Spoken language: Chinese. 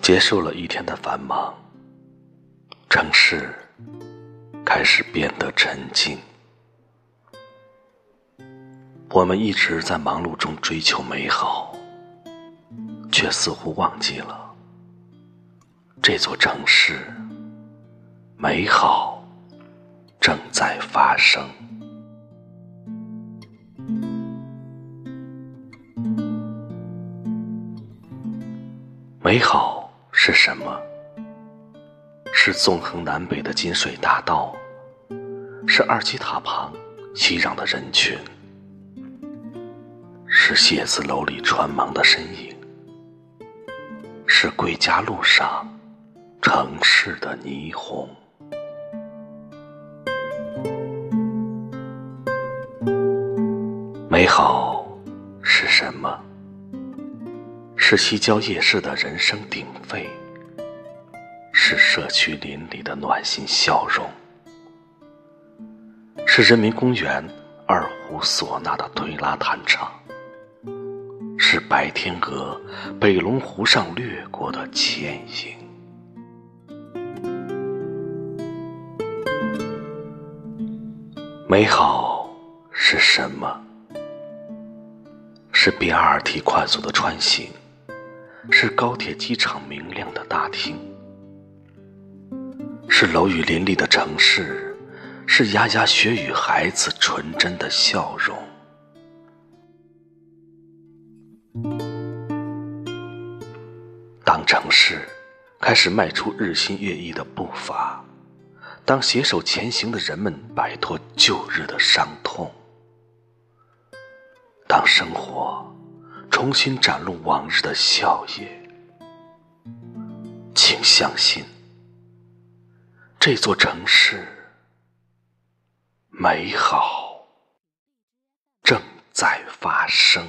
结束了一天的繁忙，城市开始变得沉静。我们一直在忙碌中追求美好，却似乎忘记了这座城市美好正在发生。美好是什么？是纵横南北的金水大道，是二七塔旁熙攘的人群。是写字楼里穿忙的身影，是归家路上城市的霓虹。美好是什么？是西郊夜市的人声鼎沸，是社区邻里的暖心笑容，是人民公园二胡唢呐的推拉弹唱。是白天鹅北龙湖上掠过的倩影。美好是什么？是 BRT 快速的穿行，是高铁机场明亮的大厅，是楼宇林立的城市，是牙牙学语孩子纯真的笑容。当城市开始迈出日新月异的步伐，当携手前行的人们摆脱旧日的伤痛，当生活重新展露往日的笑靥，请相信，这座城市美好正在发生。